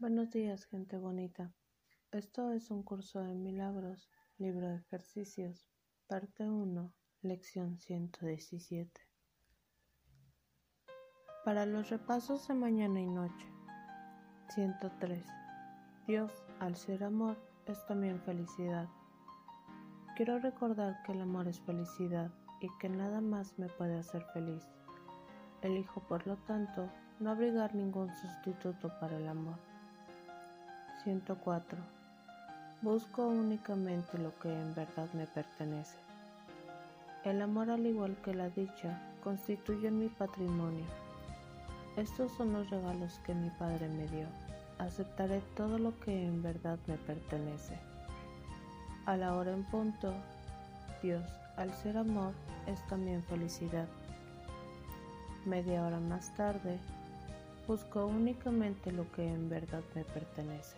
Buenos días, gente bonita. Esto es un curso de milagros, libro de ejercicios, parte 1, lección 117. Para los repasos de mañana y noche. 103. Dios, al ser amor, es también felicidad. Quiero recordar que el amor es felicidad y que nada más me puede hacer feliz. Elijo, por lo tanto, no abrigar ningún sustituto para el amor. 104. Busco únicamente lo que en verdad me pertenece. El amor, al igual que la dicha, constituye mi patrimonio. Estos son los regalos que mi Padre me dio. Aceptaré todo lo que en verdad me pertenece. A la hora en punto, Dios, al ser amor, es también felicidad. Media hora más tarde, busco únicamente lo que en verdad me pertenece.